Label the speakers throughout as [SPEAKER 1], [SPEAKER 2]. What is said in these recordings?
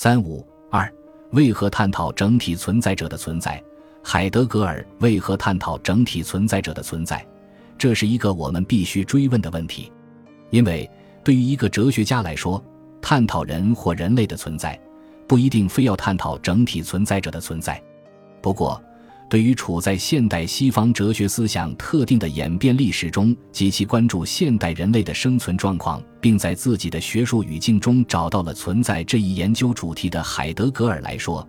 [SPEAKER 1] 三五二，为何探讨整体存在者的存在？海德格尔为何探讨整体存在者的存在？这是一个我们必须追问的问题，因为对于一个哲学家来说，探讨人或人类的存在，不一定非要探讨整体存在者的存在。不过，对于处在现代西方哲学思想特定的演变历史中，极其关注现代人类的生存状况，并在自己的学术语境中找到了存在这一研究主题的海德格尔来说，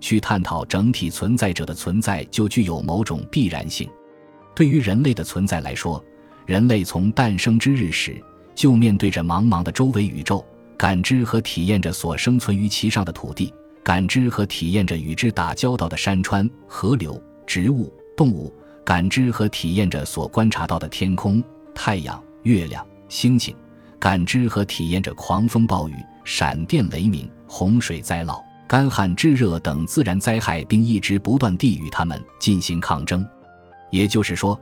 [SPEAKER 1] 去探讨整体存在者的存在就具有某种必然性。对于人类的存在来说，人类从诞生之日始就面对着茫茫的周围宇宙，感知和体验着所生存于其上的土地。感知和体验着与之打交道的山川、河流、植物、动物；感知和体验着所观察到的天空、太阳、月亮、星星；感知和体验着狂风暴雨、闪电雷鸣、洪水灾涝、干旱炙热等自然灾害，并一直不断地与它们进行抗争。也就是说，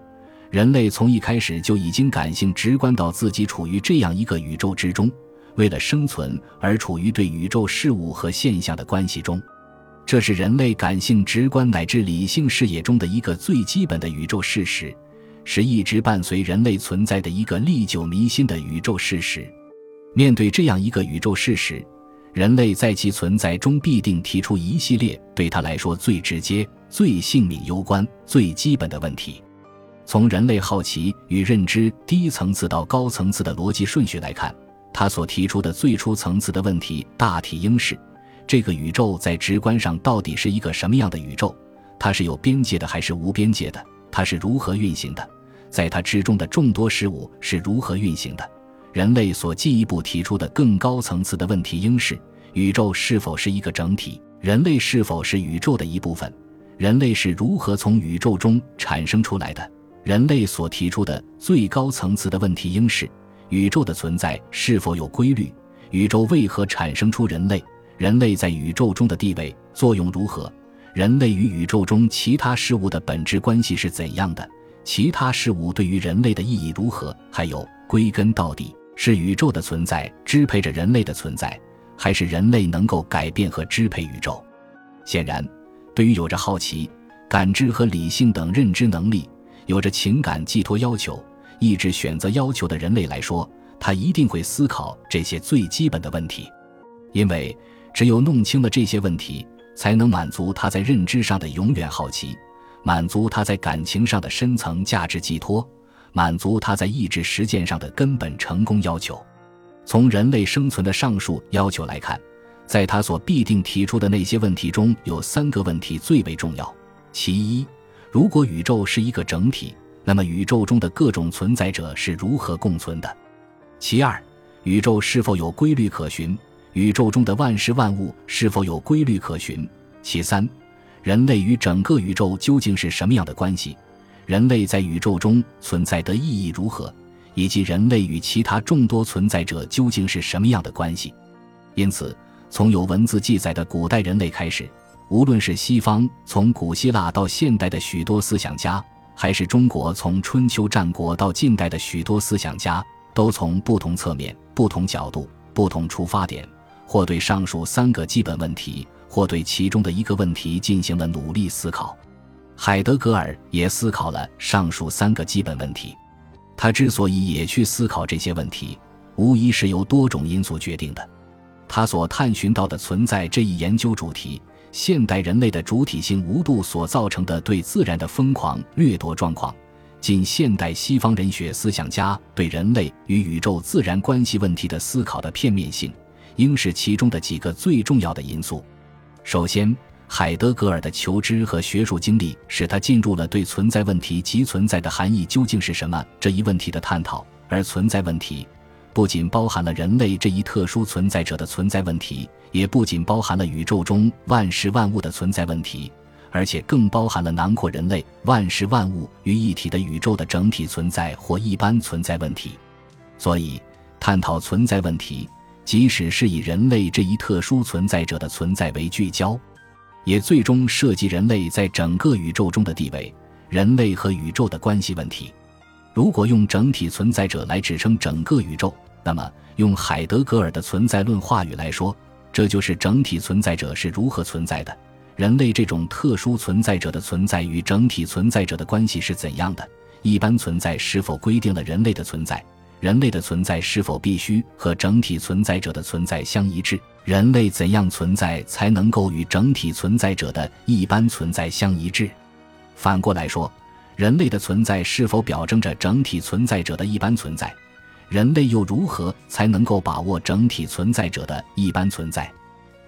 [SPEAKER 1] 人类从一开始就已经感性直观到自己处于这样一个宇宙之中。为了生存而处于对宇宙事物和现象的关系中，这是人类感性直观乃至理性视野中的一个最基本的宇宙事实，是一直伴随人类存在的一个历久弥新的宇宙事实。面对这样一个宇宙事实，人类在其存在中必定提出一系列对他来说最直接、最性命攸关、最基本的问题。从人类好奇与认知低层次到高层次的逻辑顺序来看。他所提出的最初层次的问题，大体应是：这个宇宙在直观上到底是一个什么样的宇宙？它是有边界的还是无边界的？它是如何运行的？在它之中的众多事物是如何运行的？人类所进一步提出的更高层次的问题应是：宇宙是否是一个整体？人类是否是宇宙的一部分？人类是如何从宇宙中产生出来的？人类所提出的最高层次的问题应是。宇宙的存在是否有规律？宇宙为何产生出人类？人类在宇宙中的地位、作用如何？人类与宇宙中其他事物的本质关系是怎样的？其他事物对于人类的意义如何？还有，归根到底，是宇宙的存在支配着人类的存在，还是人类能够改变和支配宇宙？显然，对于有着好奇、感知和理性等认知能力，有着情感寄托要求。意志选择要求的人类来说，他一定会思考这些最基本的问题，因为只有弄清了这些问题，才能满足他在认知上的永远好奇，满足他在感情上的深层价值寄托，满足他在意志实践上的根本成功要求。从人类生存的上述要求来看，在他所必定提出的那些问题中，有三个问题最为重要。其一，如果宇宙是一个整体。那么，宇宙中的各种存在者是如何共存的？其二，宇宙是否有规律可循？宇宙中的万事万物是否有规律可循？其三，人类与整个宇宙究竟是什么样的关系？人类在宇宙中存在的意义如何？以及人类与其他众多存在者究竟是什么样的关系？因此，从有文字记载的古代人类开始，无论是西方从古希腊到现代的许多思想家。还是中国从春秋战国到近代的许多思想家，都从不同侧面、不同角度、不同出发点，或对上述三个基本问题，或对其中的一个问题进行了努力思考。海德格尔也思考了上述三个基本问题。他之所以也去思考这些问题，无疑是由多种因素决定的。他所探寻到的存在这一研究主题。现代人类的主体性无度所造成的对自然的疯狂掠夺状况，近现代西方人学思想家对人类与宇宙自然关系问题的思考的片面性，应是其中的几个最重要的因素。首先，海德格尔的求知和学术经历使他进入了对存在问题及存在的含义究竟是什么这一问题的探讨，而存在问题。不仅包含了人类这一特殊存在者的存在问题，也不仅包含了宇宙中万事万物的存在问题，而且更包含了囊括人类万事万物于一体的宇宙的整体存在或一般存在问题。所以，探讨存在问题，即使是以人类这一特殊存在者的存在为聚焦，也最终涉及人类在整个宇宙中的地位，人类和宇宙的关系问题。如果用整体存在者来指称整个宇宙，那么用海德格尔的存在论话语来说，这就是整体存在者是如何存在的，人类这种特殊存在者的存在与整体存在者的关系是怎样的？一般存在是否规定了人类的存在？人类的存在是否必须和整体存在者的存在相一致？人类怎样存在才能够与整体存在者的一般存在相一致？反过来说，人类的存在是否表征着整体存在者的一般存在？人类又如何才能够把握整体存在者的一般存在？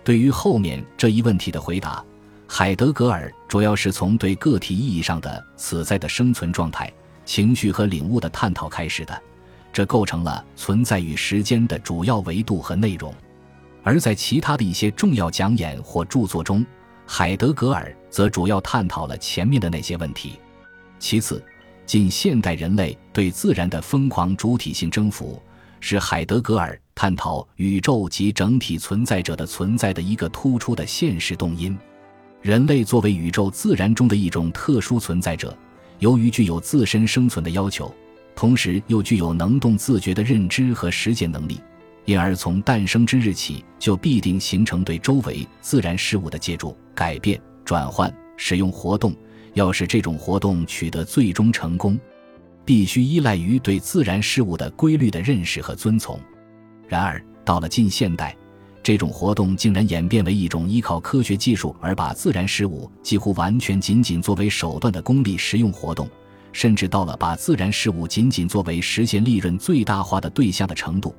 [SPEAKER 1] 对于后面这一问题的回答，海德格尔主要是从对个体意义上的此在的生存状态、情绪和领悟的探讨开始的。这构成了存在与时间的主要维度和内容，而在其他的一些重要讲演或著作中，海德格尔则主要探讨了前面的那些问题。其次，近现代人类对自然的疯狂主体性征服，是海德格尔探讨宇宙及整体存在者的存在的一个突出的现实动因。人类作为宇宙自然中的一种特殊存在者，由于具有自身生存的要求。同时又具有能动自觉的认知和实践能力，因而从诞生之日起就必定形成对周围自然事物的借助、改变、转换、使用活动。要使这种活动取得最终成功，必须依赖于对自然事物的规律的认识和遵从。然而，到了近现代，这种活动竟然演变为一种依靠科学技术而把自然事物几乎完全仅仅作为手段的功利实用活动。甚至到了把自然事物仅仅作为实现利润最大化的对象的程度，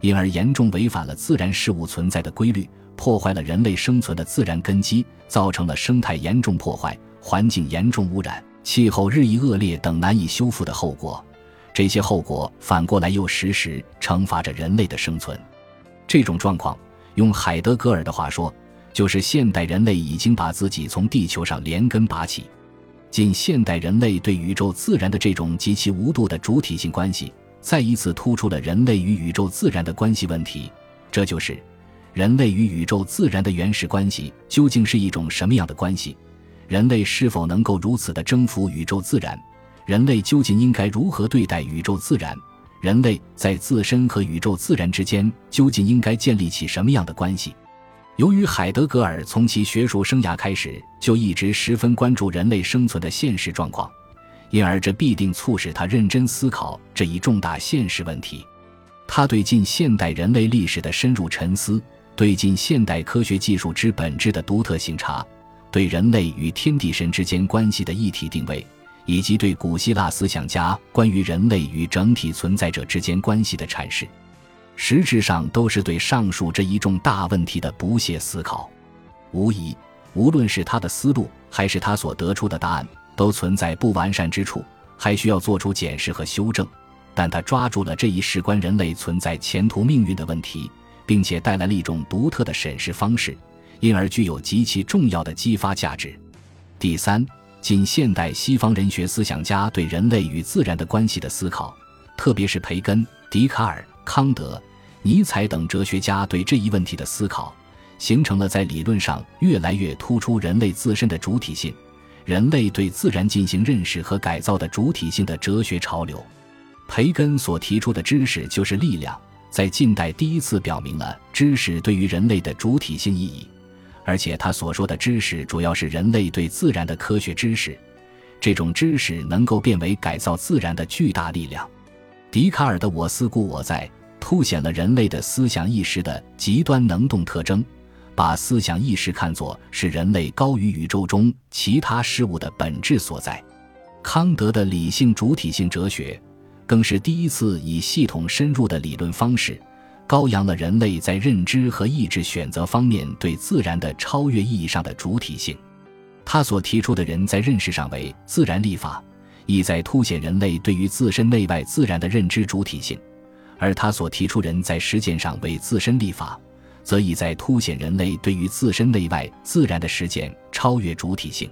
[SPEAKER 1] 因而严重违反了自然事物存在的规律，破坏了人类生存的自然根基，造成了生态严重破坏、环境严重污染、气候日益恶劣等难以修复的后果。这些后果反过来又时时惩罚着人类的生存。这种状况，用海德格尔的话说，就是现代人类已经把自己从地球上连根拔起。近现代人类对宇宙自然的这种极其无度的主体性关系，再一次突出了人类与宇宙自然的关系问题。这就是，人类与宇宙自然的原始关系究竟是一种什么样的关系？人类是否能够如此的征服宇宙自然？人类究竟应该如何对待宇宙自然？人类在自身和宇宙自然之间究竟应该建立起什么样的关系？由于海德格尔从其学术生涯开始就一直十分关注人类生存的现实状况，因而这必定促使他认真思考这一重大现实问题。他对近现代人类历史的深入沉思，对近现代科学技术之本质的独特性察，对人类与天地神之间关系的一体定位，以及对古希腊思想家关于人类与整体存在者之间关系的阐释。实质上都是对上述这一重大问题的不懈思考。无疑，无论是他的思路，还是他所得出的答案，都存在不完善之处，还需要做出检视和修正。但他抓住了这一事关人类存在前途命运的问题，并且带来了一种独特的审视方式，因而具有极其重要的激发价值。第三，近现代西方人学思想家对人类与自然的关系的思考，特别是培根、笛卡尔、康德。尼采等哲学家对这一问题的思考，形成了在理论上越来越突出人类自身的主体性、人类对自然进行认识和改造的主体性的哲学潮流。培根所提出的知识就是力量，在近代第一次表明了知识对于人类的主体性意义，而且他所说的知识主要是人类对自然的科学知识，这种知识能够变为改造自然的巨大力量。笛卡尔的“我思故我在”。凸显了人类的思想意识的极端能动特征，把思想意识看作是人类高于宇宙中其他事物的本质所在。康德的理性主体性哲学，更是第一次以系统深入的理论方式，高扬了人类在认知和意志选择方面对自然的超越意义上的主体性。他所提出的人在认识上为自然立法，意在凸显人类对于自身内外自然的认知主体性。而他所提出人在实践上为自身立法，则意在凸显人类对于自身内外自然的实践超越主体性。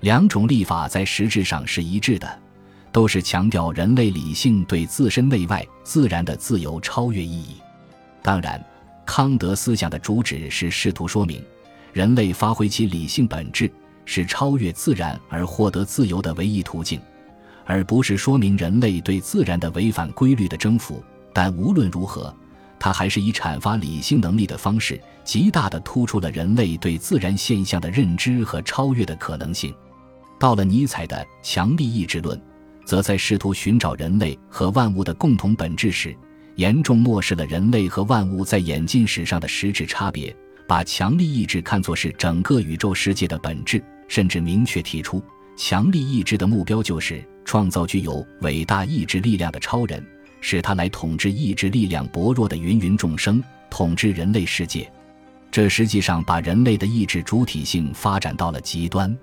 [SPEAKER 1] 两种立法在实质上是一致的，都是强调人类理性对自身内外自然的自由超越意义。当然，康德思想的主旨是试图说明，人类发挥其理性本质是超越自然而获得自由的唯一途径，而不是说明人类对自然的违反规律的征服。但无论如何，他还是以阐发理性能力的方式，极大地突出了人类对自然现象的认知和超越的可能性。到了尼采的强力意志论，则在试图寻找人类和万物的共同本质时，严重漠视了人类和万物在演进史上的实质差别，把强力意志看作是整个宇宙世界的本质，甚至明确提出，强力意志的目标就是创造具有伟大意志力量的超人，使他来统治意志力量薄弱的芸芸众生，统治人类世界。这实际上把人类的意志主体性发展到了极端。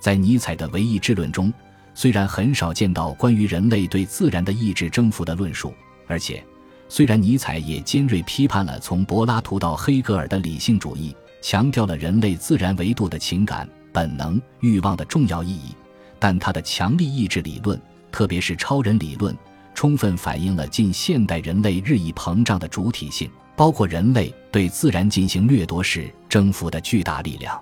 [SPEAKER 1] 在尼采的唯意志论中，虽然很少见到关于人类对自然的意志征服的论述，而且，虽然尼采也尖锐批判了从柏拉图到黑格尔的理性主义，强调了人类自然维度的情感、本能、欲望的重要意义，但他的强力意志理论，特别是超人理论，充分反映了近现代人类日益膨胀的主体性，包括人类对自然进行掠夺时征服的巨大力量。